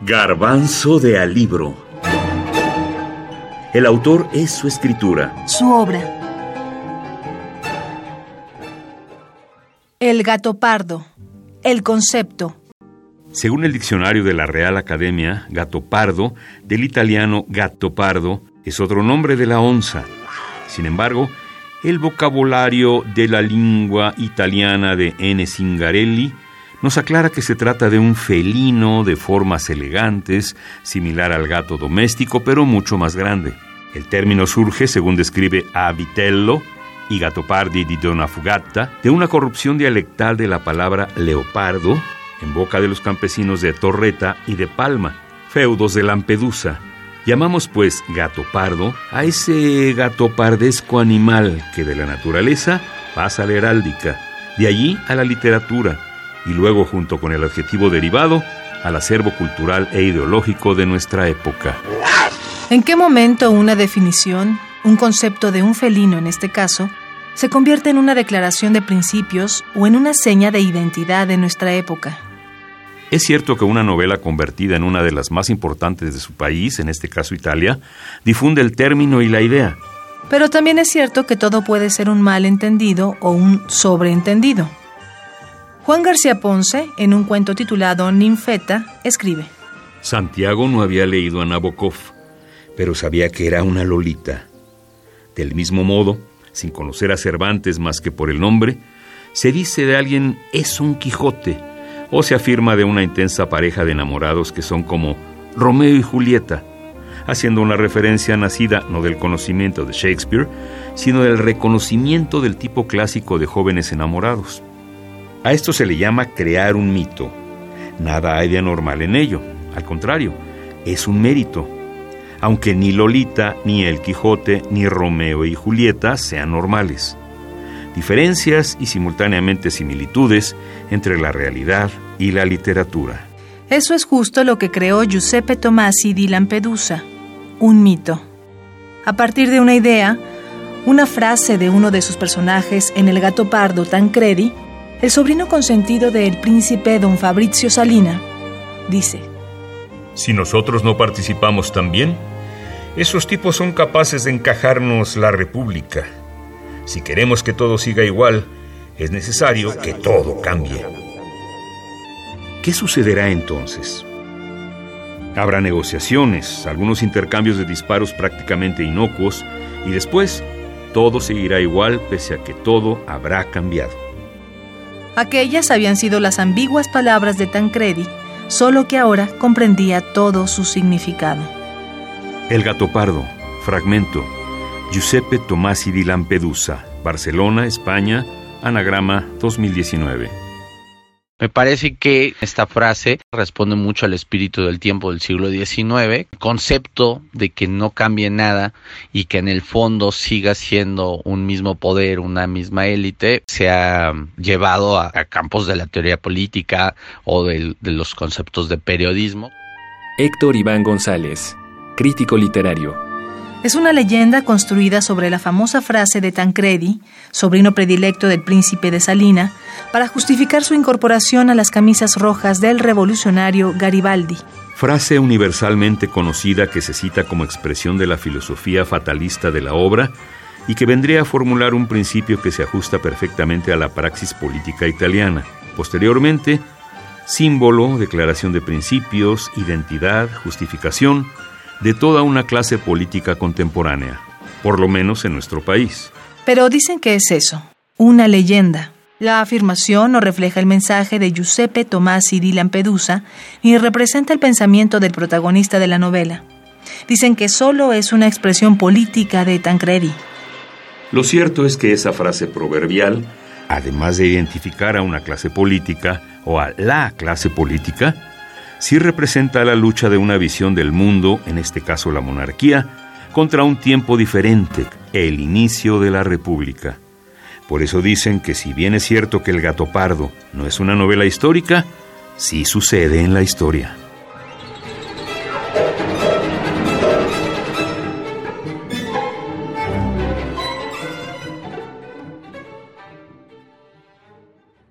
Garbanzo de Alibro. El autor es su escritura. Su obra. El gato pardo. El concepto. Según el diccionario de la Real Academia, gato pardo, del italiano gatto pardo, es otro nombre de la onza. Sin embargo, el vocabulario de la lengua italiana de N. Zingarelli nos aclara que se trata de un felino de formas elegantes, similar al gato doméstico, pero mucho más grande. El término surge, según describe a Vitello y Gattopardi di Dona Fugata, de una corrupción dialectal de la palabra leopardo en boca de los campesinos de Torreta y de Palma, feudos de Lampedusa. Llamamos pues gato pardo a ese gatopardesco animal que de la naturaleza pasa a la heráldica, de allí a la literatura, y luego junto con el adjetivo derivado al acervo cultural e ideológico de nuestra época. ¿En qué momento una definición, un concepto de un felino en este caso, se convierte en una declaración de principios o en una seña de identidad de nuestra época? Es cierto que una novela convertida en una de las más importantes de su país, en este caso Italia, difunde el término y la idea. Pero también es cierto que todo puede ser un malentendido o un sobreentendido. Juan García Ponce, en un cuento titulado Ninfeta, escribe: Santiago no había leído a Nabokov, pero sabía que era una Lolita. Del mismo modo, sin conocer a Cervantes más que por el nombre, se dice de alguien es un Quijote, o se afirma de una intensa pareja de enamorados que son como Romeo y Julieta, haciendo una referencia nacida no del conocimiento de Shakespeare, sino del reconocimiento del tipo clásico de jóvenes enamorados. A esto se le llama crear un mito. Nada hay de anormal en ello. Al contrario, es un mérito. Aunque ni Lolita, ni El Quijote, ni Romeo y Julieta sean normales. Diferencias y simultáneamente similitudes entre la realidad y la literatura. Eso es justo lo que creó Giuseppe Tomasi di Lampedusa, un mito. A partir de una idea, una frase de uno de sus personajes en El gato pardo Tancredi, el sobrino consentido del príncipe don Fabrizio Salina, dice, Si nosotros no participamos también, esos tipos son capaces de encajarnos la república. Si queremos que todo siga igual, es necesario que todo cambie. ¿Qué sucederá entonces? Habrá negociaciones, algunos intercambios de disparos prácticamente inocuos, y después todo seguirá igual pese a que todo habrá cambiado. Aquellas habían sido las ambiguas palabras de Tancredi, solo que ahora comprendía todo su significado. El gato pardo, fragmento, Giuseppe Tomasi di Lampedusa, Barcelona, España, anagrama 2019. Me parece que esta frase responde mucho al espíritu del tiempo del siglo XIX, concepto de que no cambie nada y que en el fondo siga siendo un mismo poder, una misma élite, se ha llevado a, campos de la teoría política o de, de los conceptos de periodismo. Héctor Iván González, crítico literario. Es una leyenda construida sobre la famosa frase de Tancredi, sobrino predilecto del príncipe de Salina, para justificar su incorporación a las camisas rojas del revolucionario Garibaldi. Frase universalmente conocida que se cita como expresión de la filosofía fatalista de la obra y que vendría a formular un principio que se ajusta perfectamente a la praxis política italiana. Posteriormente, símbolo, declaración de principios, identidad, justificación, de toda una clase política contemporánea, por lo menos en nuestro país. Pero dicen que es eso, una leyenda. La afirmación no refleja el mensaje de Giuseppe Tomasi di Lampedusa ni representa el pensamiento del protagonista de la novela. Dicen que solo es una expresión política de Tancredi. Lo cierto es que esa frase proverbial, además de identificar a una clase política o a la clase política, sí representa la lucha de una visión del mundo, en este caso la monarquía, contra un tiempo diferente, el inicio de la República. Por eso dicen que si bien es cierto que El gato pardo no es una novela histórica, sí sucede en la historia.